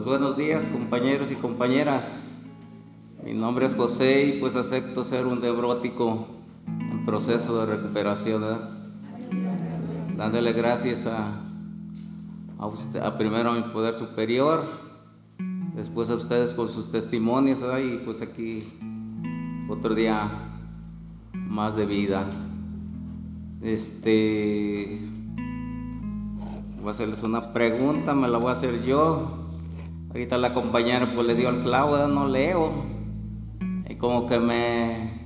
Pues buenos días compañeros y compañeras. Mi nombre es José y pues acepto ser un neurótico en proceso de recuperación. Dándole gracias a, a, usted, primero a mi poder superior, después a ustedes con sus testimonios y pues aquí otro día más de vida. Este voy a hacerles una pregunta, me la voy a hacer yo. Ahorita la compañera pues le dio al clavo, no leo. Y como que me...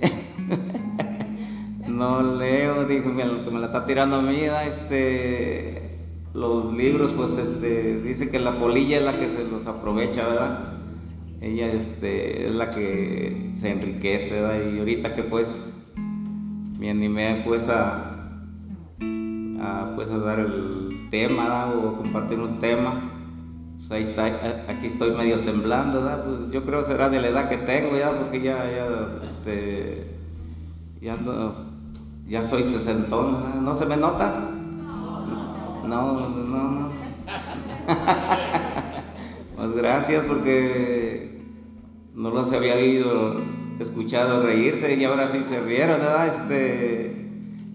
no leo, dijo, que me la está tirando a mí, este... Los libros, pues, este, dice que la polilla es la que se los aprovecha, ¿verdad? Ella, este, es la que se enriquece, ¿verdad? Y ahorita que, pues, me animé, pues, a, a, pues, a dar el tema. O compartir un tema pues está, aquí estoy medio temblando, ¿verdad? Pues yo creo será de la edad que tengo ya, porque ya, ya, este, ya, no, ya soy sesentón, ¿verdad? ¿no se me nota? No, no, no. pues gracias porque no los había oído, escuchado reírse y ahora sí se rieron, ¿verdad? Este,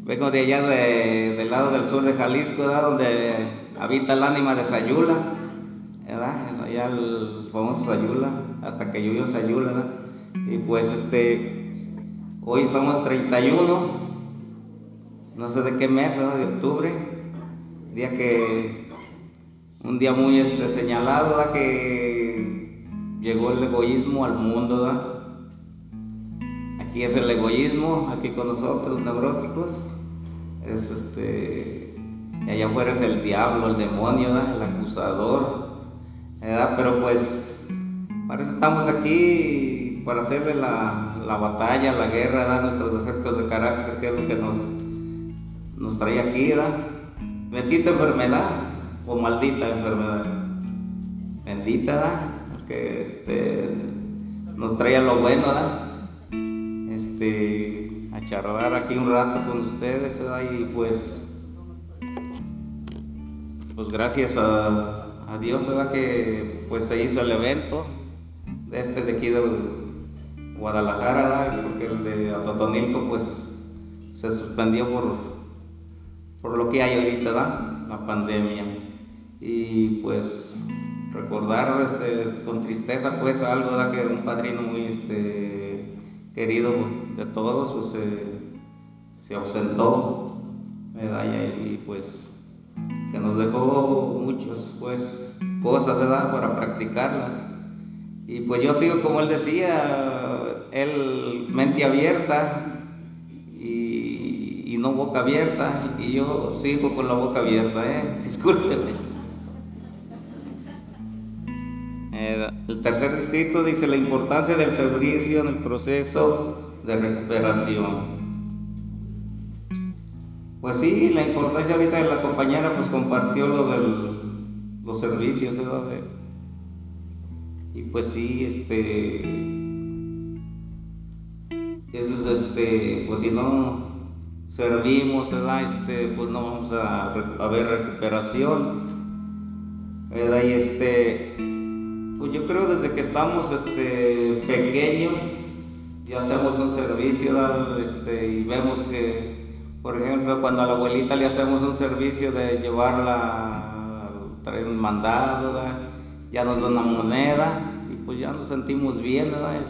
vengo de allá de, del lado del sur de Jalisco, ¿verdad? Donde habita el ánima de Sayula. Allá el famoso Sayula, hasta que llovió Sayula, ¿verdad? Y pues este, hoy estamos 31, no sé de qué mes, ¿verdad? De octubre, día que, un día muy este, señalado. Que llegó el egoísmo al mundo. Aquí es el egoísmo, aquí con nosotros, neuróticos, es este, allá afuera es el diablo, el demonio, el acusador, pero pues para eso estamos aquí, para hacerle la, batalla, la guerra, nuestros efectos de carácter, que es lo que nos, nos trae aquí, ¿verdad? Bendita enfermedad o maldita enfermedad. Bendita. Porque este, nos trae lo bueno, ¿verdad? Este, a charlar aquí un rato con ustedes. Y pues, pues gracias a a Dios. Que pues se hizo el evento este de aquí de Guadalajara, porque el de Atotonilco pues se suspendió por, por lo que hay ahorita. La pandemia. Y pues recordar este, con tristeza pues algo. Que era un padrino muy este, querido de todos, pues se ausentó, ¿verdad? y pues que nos dejó muchas pues, cosas ¿verdad? para practicarlas. Y pues yo sigo como él decía, él mente abierta y, no boca abierta, y yo sigo con la boca abierta, ¿eh? discúlpeme. Eh, el tercer distrito dice la importancia del servicio en el proceso de recuperación. Pues sí, la importancia ahorita de la compañera pues compartió lo de los servicios, ¿verdad? y pues sí, este, eso es este, pues si no servimos. Este, pues no vamos a, a ver recuperación. Y este, pues yo creo desde que estamos este, pequeños, ya hacemos un servicio. Este, y vemos que por ejemplo, cuando a la abuelita le hacemos un servicio de llevarla, traer un mandado, ya nos da una moneda y pues ya nos sentimos bien, ¿verdad?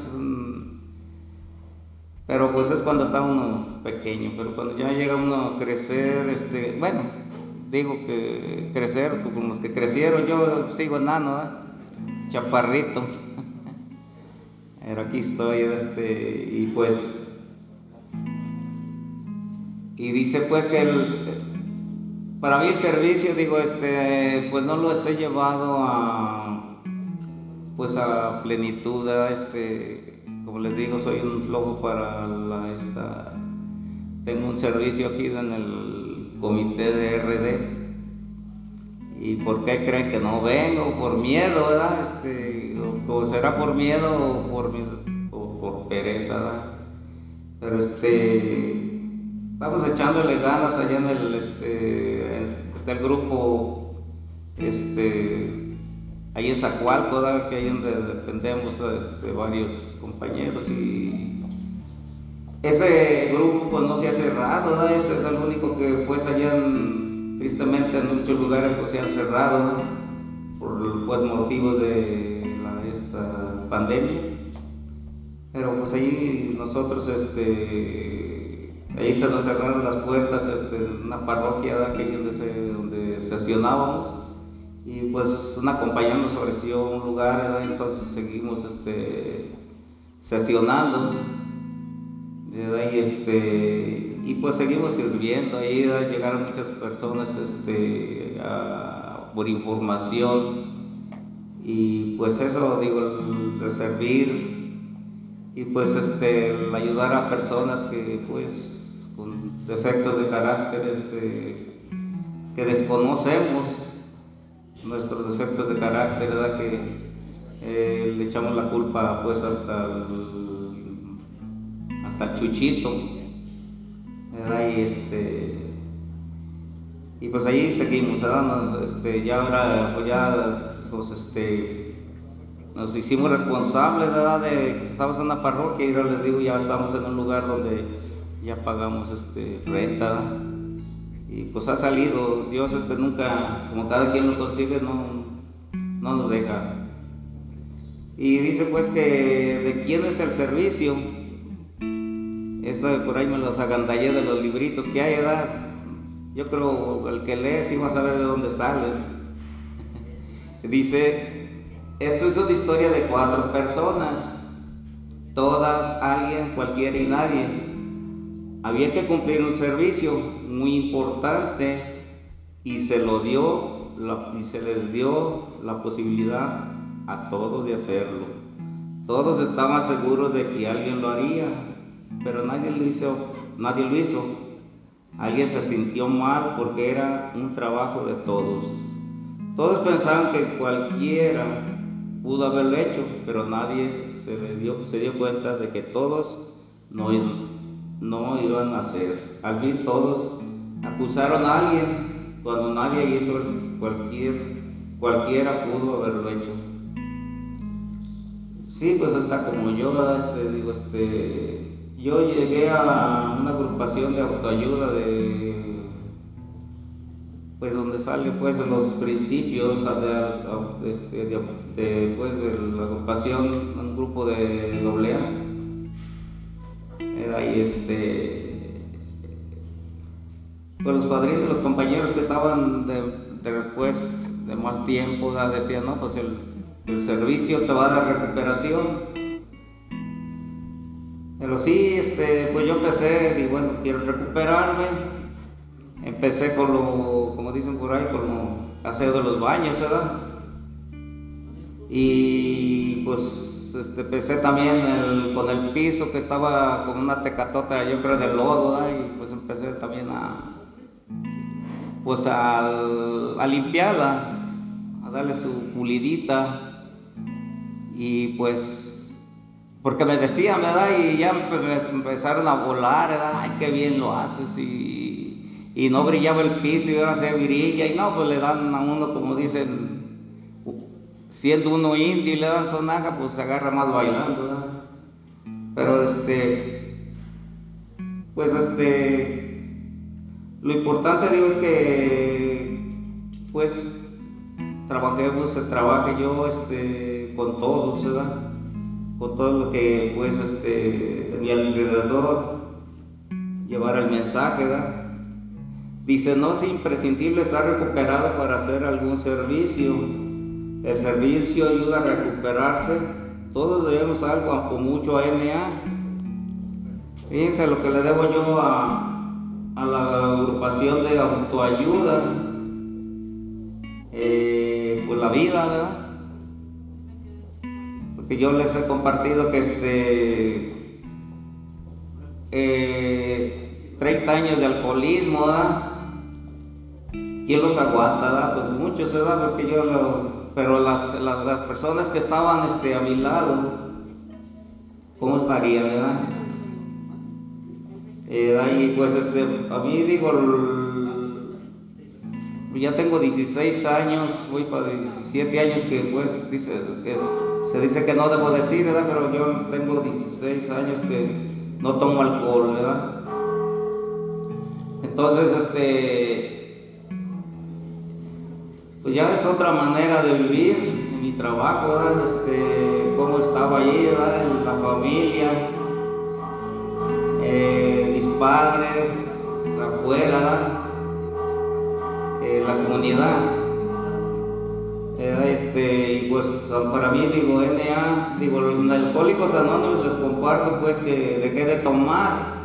Pero pues es cuando está uno pequeño, pero cuando ya llega uno a crecer, este, bueno, digo que crecer, pues, como los que crecieron, yo sigo enano, ¿verdad? chaparrito. Pero aquí estoy, este, y pues y dice pues que para mí el servicio, digo, este, pues no lo he llevado a, pues a plenitud, este, como les digo, soy un flojo para la, esta, tengo un servicio aquí en el comité de RD. ¿Y por qué creen que no vengo? Por miedo, ¿verdad? Este, o, será por miedo por, o por pereza, ¿verdad? Pero este, Vamos echándole ganas allá en el, este, está el grupo, este, ahí en Zacualco, que ahí donde dependemos este, varios compañeros y ese grupo pues no se ha cerrado, este es el único que pues allá tristemente en muchos lugares pues se han cerrado por pues, motivos de esta pandemia. Pero pues ahí nosotros este ahí se nos cerraron las puertas este, una parroquia donde, donde sesionábamos y pues una compañía nos ofreció un lugar, entonces seguimos este, sesionando. Y, este, y pues seguimos sirviendo, ahí llegaron muchas personas este, por información. Y pues eso digo, el, servir y pues este, el ayudar a personas que pues con defectos de carácter este, que desconocemos nuestros defectos de carácter, ¿verdad? Que eh, le echamos la culpa pues hasta el, hasta chuchito, ¿verdad? Y este y pues ahí seguimos, ¿verdad? este, ya ahora pues ya pues este nos hicimos responsables ¿verdad? de que en una parroquia y ahora les digo ya estamos en un lugar donde ya pagamos este renta y pues ha salido, Dios este nunca, como cada quien lo consigue, no, no nos deja. Y dice pues que de quién es el servicio. Esto de por ahí me los agandallé de los libritos que hay, edad. Yo creo el que lee sí va a saber de dónde sale. dice, esto es una historia de cuatro personas, todas, alguien, cualquiera y nadie había que cumplir un servicio muy importante y se lo dio y se les dio la posibilidad a todos de hacerlo. Todos estaban seguros de que alguien lo haría, pero nadie lo hizo, nadie lo hizo. Alguien se sintió mal porque era un trabajo de todos. Todos pensaban que cualquiera pudo haberlo hecho, pero nadie se dio, se dio cuenta de que todos no, no iban a hacer. Al fin todos acusaron a alguien cuando nadie hizo cualquier, cualquiera pudo haberlo hecho. Sí, pues hasta como yo, este, digo, este, yo llegué a una agrupación de autoayuda de, pues donde sale pues de los principios de, este, de, pues, de la agrupación, un grupo de doble A ahí este, pues los padrinos, los compañeros que estaban de, después de más tiempo, decían, no, pues el, servicio te va a dar recuperación. Pero sí, este, pues yo empecé, y bueno, quiero recuperarme. Empecé con lo, como dicen por ahí, con lo aseo de los baños, ¿verdad? Y pues este, empecé también con el piso que estaba con una tecatota, yo creo, de lodo, y pues empecé también a, pues a, limpiarlas, a darle su pulidita, y pues, porque me decían, ¿verdad? Y ya empezaron a volar, ¿verdad? Ay, qué bien lo haces, y, y no brillaba el piso, y ahora se brilla, y no, pues le dan a uno, como dicen, siendo uno indio y le dan sonaja, pues se agarra más bailando, Pero este, pues este, lo importante digo es que, pues, trabajemos, se trabaje yo, este, con todos, ¿verdad? Con todo lo que, pues, este, tenía alrededor, llevar el mensaje, ¿verdad? Dice, no es imprescindible estar recuperado para hacer algún servicio el servicio ayuda a recuperarse. Todos debemos algo, con mucho a NA. Fíjense lo que le debo yo a, la agrupación de autoayuda. Eh, pues la vida, ¿verdad? Porque yo les he compartido que este 30 eh, años de alcoholismo, ¿verdad? ¿Quién los aguanta? ¿verdad? Pues muchos, ¿verdad? Porque yo lo, pero las, las, personas que estaban este, a mi lado, ¿cómo estarían, verdad? Eh, y pues este, a mí digo, ya tengo 16 años, voy para 17 años que pues dice, que se dice que no debo decir, ¿verdad? Pero yo tengo 16 años que no tomo alcohol, ¿verdad? Entonces, este, pues ya es otra manera de vivir mi trabajo. Este, cómo estaba allí, ¿verdad? En la familia, eh, mis padres, afuera. Eh, la comunidad. Este, y pues para mí, digo, NA, digo, los alcohólicos anónimos les comparto pues que dejé de tomar,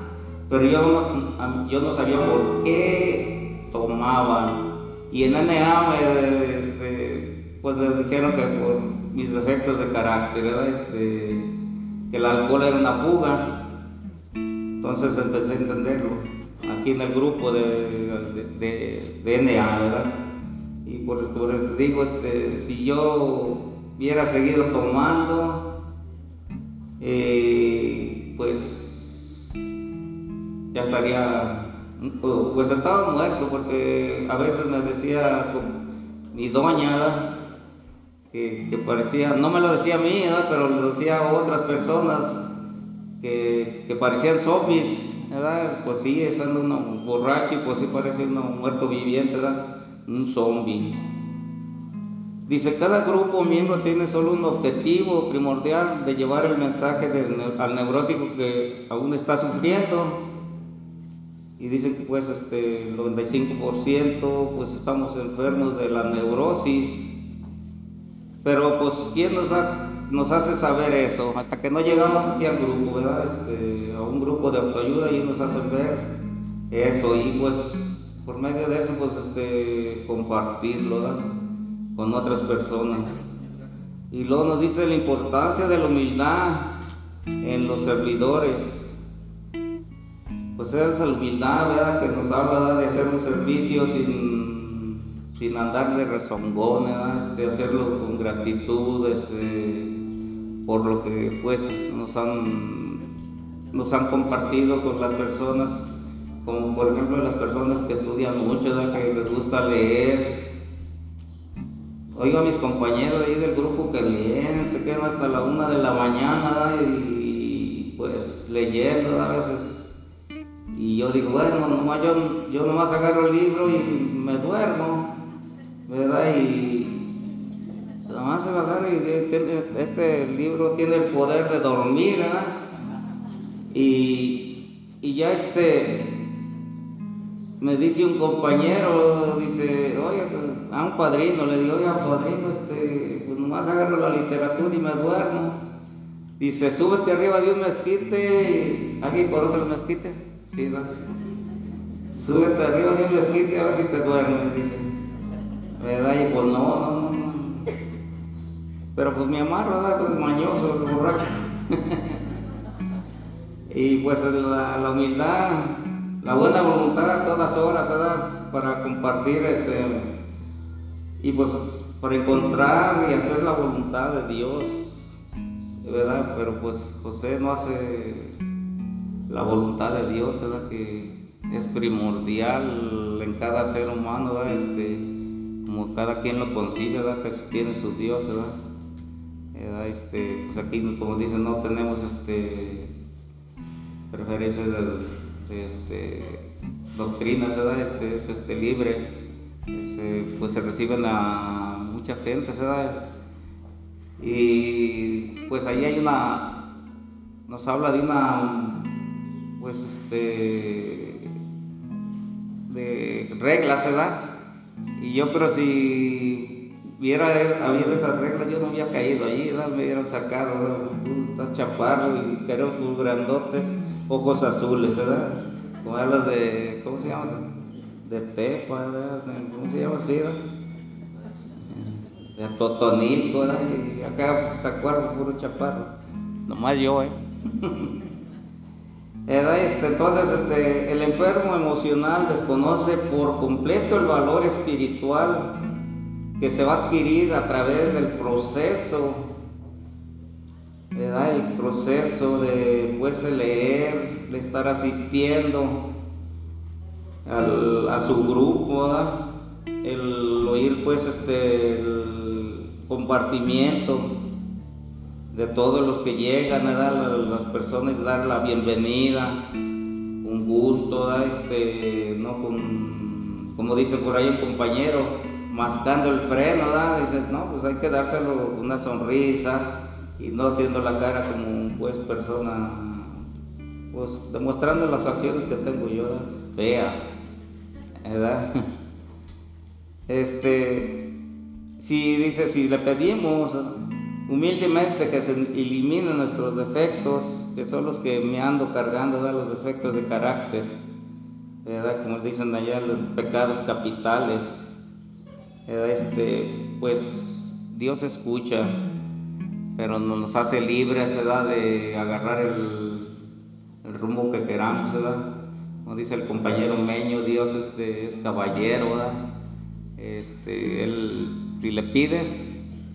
pero yo no, yo no sabía por qué tomaban. Y en NA me, este, pues les dijeron que por mis defectos de carácter, este, que el alcohol era una fuga. Entonces empecé a entenderlo aquí en el grupo de, NA, ¿verdad? Y por, por, eso digo, este, si yo hubiera seguido tomando, eh, pues ya estaría, pues estaba muerto, porque a veces me decía mi doña, que, parecía, no me lo decía a mí, ¿verdad? pero lo decía a otras personas que, que parecían zombies pues sí, estando uno borracho y pues sí parece uno muerto viviente, ¿verdad? Un zombie. Dice, cada grupo miembro tiene solo un objetivo primordial de llevar el mensaje al neurótico que aún está sufriendo. Y dice que pues este, el 95% pues estamos enfermos de la neurosis. Pero pues ¿quién nos da nos hace saber eso, hasta que no llegamos aquí al grupo, ¿verdad? Este, a un grupo de autoayuda y nos hacen ver eso y pues por medio de eso pues este, compartirlo con otras personas. Y luego nos dice la importancia de la humildad en los servidores. Pues esa humildad, ¿verdad? Que nos habla de hacer un servicio sin, sin andar de rezongón, ¿verdad? Este, hacerlo con gratitud, este, por lo que pues nos han, nos han compartido con las personas, como por ejemplo las personas que estudian mucho, que les gusta leer. Oigo a mis compañeros ahí del grupo que leen, se quedan hasta la una de la mañana y, pues leyendo a veces. Y yo digo, bueno, nomás yo, yo nomás agarro el libro y me duermo, ¿verdad? Y, Además se este libro tiene el poder de dormir, ¿verdad? Y, y ya este, me dice un compañero, dice, oye, a un padrino, le digo, oye, padrino, este, pues nomás agarro la literatura y me duermo. Dice, súbete arriba de un mezquite. ¿Alguien conoce los mezquites? Sí, ¿no? Súbete arriba de un mezquite a ver si te duermes, dice. ¿Verdad? Y pues no, no, no. Pero pues mi amarro, ¿verdad? Pues mañoso, borracho. y pues la, humildad, la buena voluntad a todas horas, ¿verdad? Para compartir este. Y pues para encontrar y hacer la voluntad de Dios, ¿verdad? Pero pues José no hace la voluntad de Dios, ¿verdad? Que es primordial en cada ser humano, ¿verdad? Este, como cada quien lo concibe, ¿verdad? Que tiene su Dios, ¿verdad? Este, pues aquí, como dicen, no tenemos este, preferencias de, este, doctrinas, Este, es este, libre, pues se reciben a muchas gentes, Y pues ahí hay una, nos habla de una, pues este, de reglas, ¿verdad? Y yo creo si hubiera habido esas reglas, yo no había caído allí, me hubieran sacado, estás chaparro y pero grandotes, ojos azules, ¿verdad? Como hablas de, ¿cómo se llama? De Pepa, ¿verdad? ¿Cómo se llama así, ¿verdad? De Totonilco, ¿verdad? Y acá sacó puro chaparro, nomás yo, ¿eh? Este, entonces, este, el enfermo emocional desconoce por completo el valor espiritual que se va a adquirir a través del proceso, ¿verdad? El proceso de pues, leer, de estar asistiendo a su grupo, el oír pues este el compartimiento de todos los que llegan, dar las personas dar la bienvenida, un gusto, este, no como dice por ahí un compañero, mascando el freno, dice, no, pues hay que dárselo una sonrisa y no haciendo la cara como pues persona, pues demostrando las facciones que tengo yo, fea, ¿verdad? Este, si dice, si le pedimos humildemente que se eliminen nuestros defectos, que son los que me ando cargando, los defectos de carácter, ¿verdad? como dicen allá, los pecados capitales, este, pues Dios escucha, pero no nos hace libres ¿verdad? de agarrar el, el rumbo que queramos, ¿verdad? como dice el compañero Meño, Dios este, es caballero, ¿verdad? Este, él, si le pides,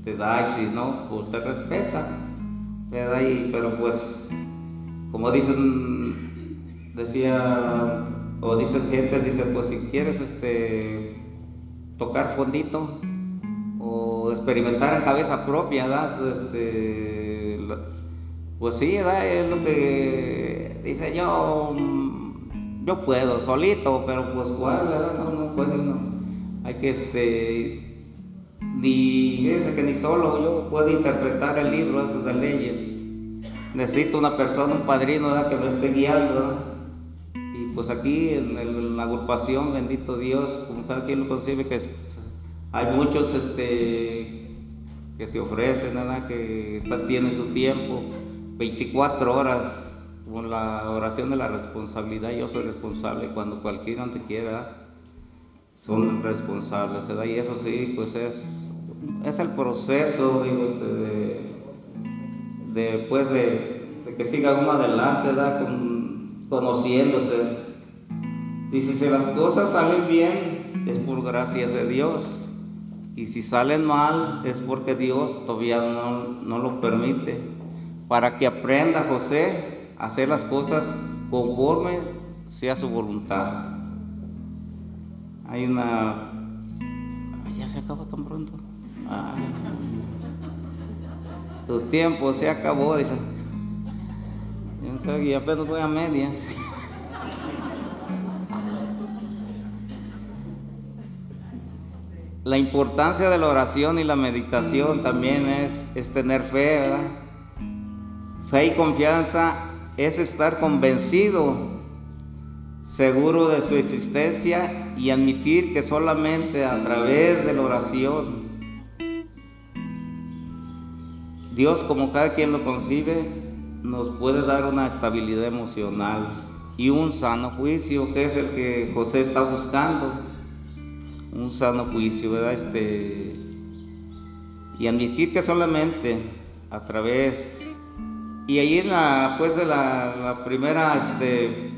te da y si no, pues te respeta. Y, pero pues, como dicen, decía, o dicen gente, dice, pues si quieres este, tocar fondito o experimentar en cabeza propia, ¿verdad? Este, pues sí, ¿verdad? es lo que dice yo, yo puedo solito, pero pues cuál, ¿verdad? No, no puedo, no. Hay que este, ni fíjense que ni solo yo puedo interpretar el libro esos de leyes. Necesito una persona, un padrino que me esté guiando. Y pues aquí en, la agrupación, bendito Dios, como cada quien lo concibe, que hay muchos este, que se ofrecen, ¿verdad? que está, tienen su tiempo, 24 horas con la oración de la responsabilidad. Yo soy responsable cuando cualquiera te quiera son responsables, ¿verdad? Y eso sí, pues es, es el proceso, digo, este, de, de, pues de, que siga uno adelante. Con, conociéndose. Si, si las cosas salen bien, es por gracias de Dios. Y si salen mal, es porque Dios todavía no, no lo permite. Para que aprenda José a hacer las cosas conforme sea su voluntad. Hay una... ya se acabó tan pronto. Tu tiempo se acabó, dice. Yo sé que apenas voy a medias. La importancia de la oración y la meditación también es, es tener fe, ¿verdad? Fe y confianza es estar convencido seguro de su existencia y admitir que solamente a través de la oración Dios, como cada quien lo concibe, nos puede dar una estabilidad emocional y un sano juicio, que es el que José está buscando. Un sano juicio, ¿verdad? Este, y admitir que solamente a través, y ahí en la, pues de la, la primera, este,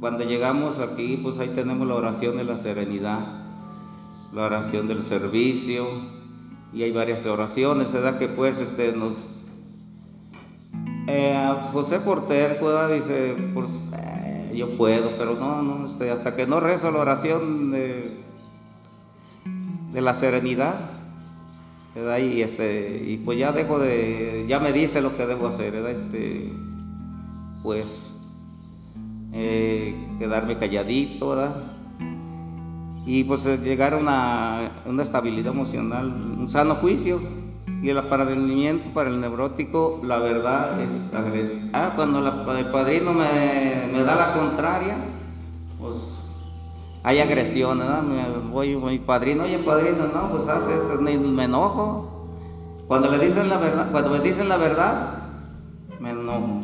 cuando llegamos aquí, pues ahí tenemos la oración de la serenidad, la oración del servicio, y hay varias oraciones, ¿verdad? Que pues este nos... Eh, José Porter dice, pues eh, yo puedo, pero no, no, este, hasta que no rezo la oración de, de la serenidad, ¿verdad? Y, este, y pues ya dejo de, ya me dice lo que debo hacer, ¿verdad? Este, pues eh, quedarme calladito, ¿verdad? Y pues eh, llegar a una, estabilidad emocional, un sano juicio. Y el aparadimiento para el neurótico, la verdad es agresivo. Ah, cuando el padrino me, da la contraria, pues hay agresión, ¿verdad? Me, voy, mi padrino, oye padrino, no, pues hace esto, me, me enojo. Cuando le dicen la verdad, cuando me dicen la verdad, me enojo.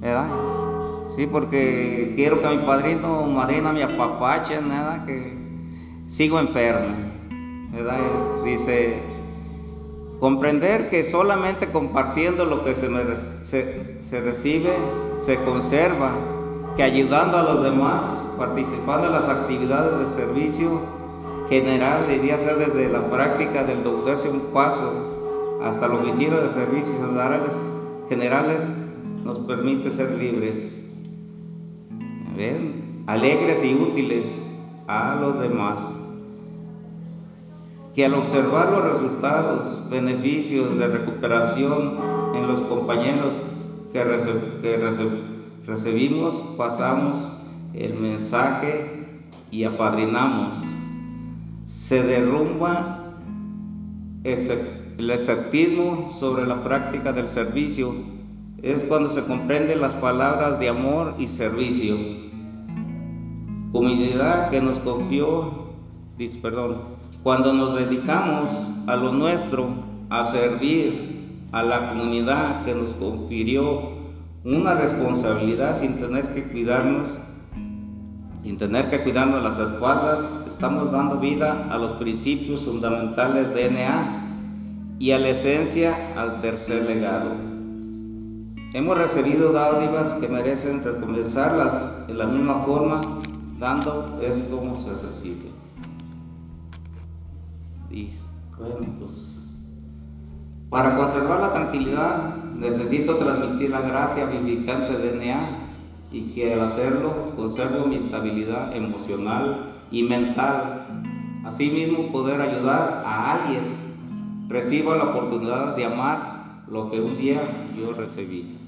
¿Verdad? Sí, porque quiero que mi padrino madrina me apapachen, nada, que sigo enfermo. Dice, comprender que solamente compartiendo lo que se, se, recibe, se conserva, que ayudando a los demás, participando en las actividades de servicio generales, ya sea desde la práctica del un paso hasta la oficina de servicios generales, nos permite ser libres alegres y útiles a los demás. que al observar los resultados, beneficios de recuperación en los compañeros que, recibimos, pasamos el mensaje y apadrinamos. Se derrumba el escepticismo sobre la práctica del servicio. Es cuando se comprenden las palabras de amor y servicio. Comunidad que nos confió, perdón, cuando nos dedicamos a lo nuestro, a servir a la comunidad que nos confirió una responsabilidad sin tener que cuidarnos, sin tener que cuidarnos las espaldas, estamos dando vida a los principios fundamentales de NA y a la esencia al tercer legado. Hemos recibido dádivas que merecen recompensarlas de la misma forma, dando es como se recibe. Y pues, para conservar la tranquilidad necesito transmitir la gracia vivificante de NA y que al hacerlo conservo mi estabilidad emocional y mental. Asimismo poder ayudar a alguien. Recibo la oportunidad de amar lo que un día yo recibí.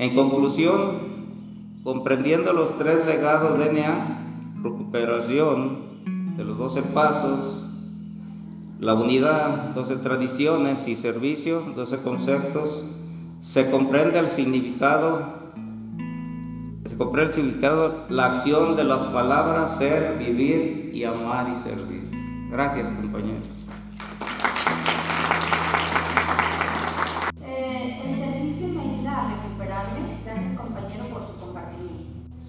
En conclusión, comprendiendo los tres legados de NA, recuperación de los 12 pasos, la unidad, 12 tradiciones y servicio, 12 conceptos, se comprende el significado, se comprende el significado, la acción de las palabras ser, vivir y amar y servir. Gracias, compañeros.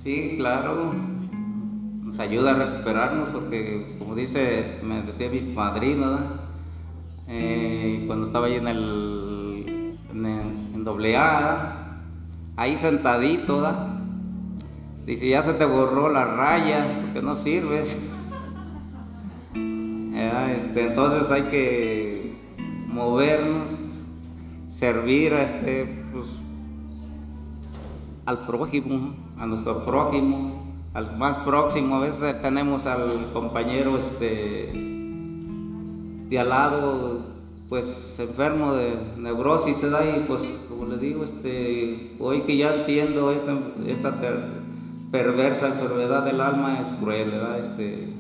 Sí, claro. Nos ayuda a recuperarnos porque, como dice, me decía mi padrino, eh, cuando estaba ahí en el, en, A, ahí sentadito, dice, ya se te borró la raya porque no sirves. este, entonces hay que movernos, servir a este, pues, al prójimo, a nuestro prójimo, al más próximo, a veces tenemos al compañero este de al lado pues enfermo de neurosis se da y pues como le digo este hoy que ya entiendo esta, esta perversa enfermedad del alma es cruel ¿verdad? este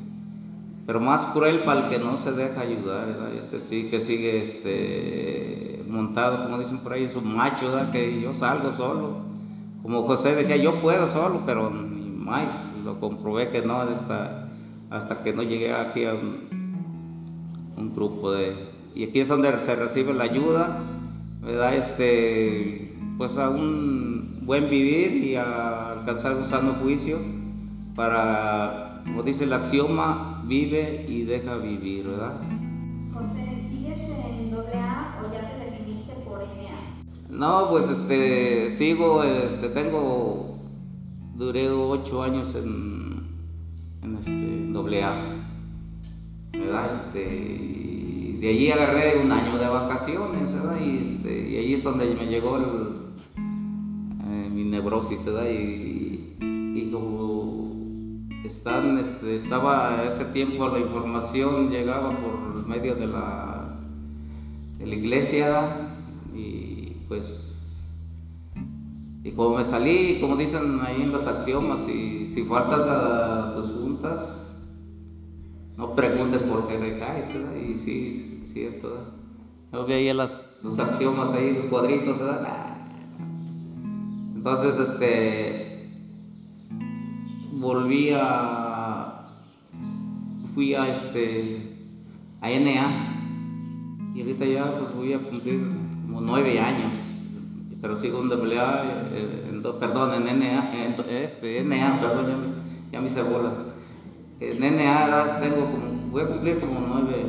pero más cruel para el que no se deja ayudar ¿verdad? este sí que sigue este montado como dicen por ahí es un macho ¿verdad? que yo salgo solo como José decía yo puedo solo pero más, lo comprobé que no hasta, hasta que no llegué aquí a un, grupo de... Y aquí es donde se recibe la ayuda, ¿verdad? Este, pues a un buen vivir y a alcanzar un sano juicio para, como dice el axioma, vive y deja vivir, ¿verdad? José, ¿sigues en AA o ya te definiste por NA? No, pues este, sigo, este, tengo duré ocho años en, en este doble A. Este, de allí agarré un año de vacaciones, Y, este, y allí es donde me llegó eh, mi neurosis, Y, y como están, este, estaba ese tiempo la información llegaba por medio de la, de la iglesia pues y como me salí, como dicen ahí en los axiomas, si, si faltas a tus juntas, no preguntes por qué recaes, ¿verdad? Y sí, es todo. Yo veía las, los axiomas ahí, los cuadritos, ¿verdad? Entonces, este, volví a, fui a este, a NA, y ahorita ya pues voy a cumplir como nueve años pero sigo en AA, eh, perdón, en NA, en, este, NA, perdón, ya, ya me hice bolas. En NA tengo como, voy a cumplir como nueve,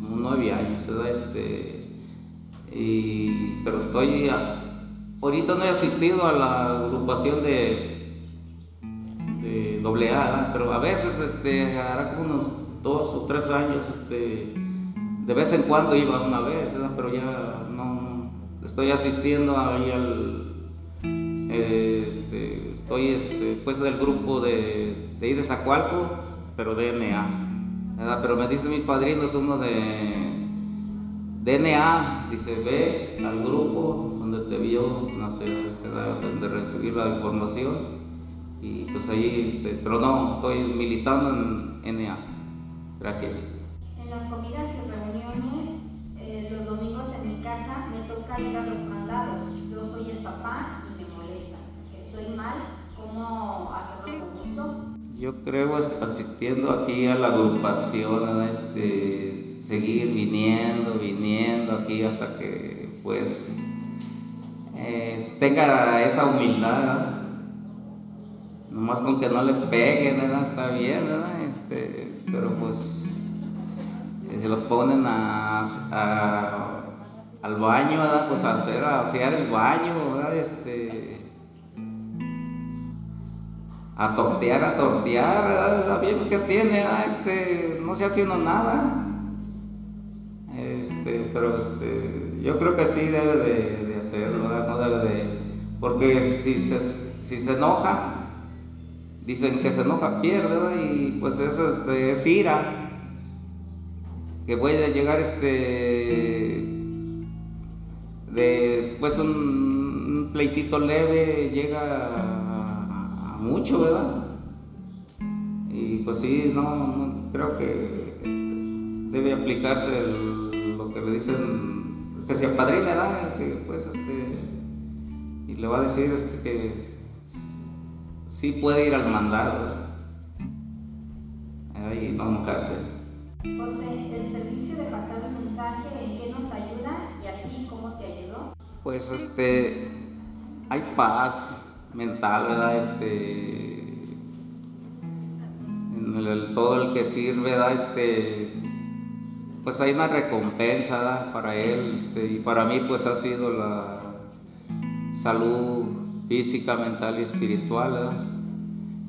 nueve años, ¿verdad? Este, y, pero estoy, ahorita no he asistido a la agrupación de, de AA, pero a veces, este, hará como unos dos o tres años, este, de vez en cuando iba una vez, ¿verdad? pero ya no, estoy asistiendo ahí al, este, estoy este, pues del grupo de, de Zacualco, pero de NA. Pero me dice mi padrino, es uno de DNA, dice, ve al grupo donde te vio nacer, este, de recibir la información. Y pues ahí, este, pero no, estoy militando en NA. Gracias. En las comidas ¿Cómo hacerlo con gusto? Yo creo asistiendo aquí a la agrupación, este, seguir viniendo, viniendo aquí hasta que pues eh, tenga esa humildad. Nomás con que no le peguen, está bien, Este, pero pues se lo ponen al baño, Pues a hacer, a hacer el baño, Este, a tortear, a tortear, ¿verdad? Que tiene, Este, no se hace uno nada. Este, pero este, yo creo que sí debe de, hacerlo, No debe de, porque si se, si se enoja, dicen que se enoja pierde, Y pues eso este, es ira, que puede llegar este, de, pues un, pleitito leve llega mucho, ¿verdad? Y pues sí, no, creo que debe aplicarse lo que le dicen, que se apadrina, ¿verdad? Que pues este, y le va a decir este que sí puede ir al mandado ahí no mojarse. José, el servicio de pasar el mensaje, ¿en qué nos ayuda y a ti cómo te ayudó? Pues este, hay paz mental, ¿verdad? Este, en todo el que sirve, ¿verdad? Este, pues hay una recompensa ¿verdad? para él, este, y para mí pues ha sido la salud física, mental y espiritual, ¿verdad?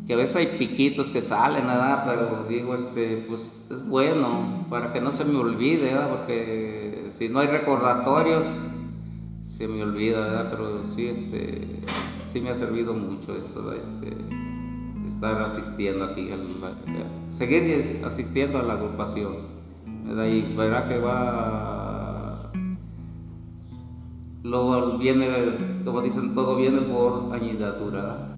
Que a veces hay piquitos que salen, ¿verdad? Pero digo, este, pues es bueno para que no se me olvide, ¿verdad? Porque si no hay recordatorios, se me olvida, ¿verdad? Pero sí, este, sí me ha servido mucho esto, Este, estar asistiendo aquí, seguir asistiendo a la agrupación, ¿verdad? Y verá que va luego viene, como dicen, todo viene por añadidura.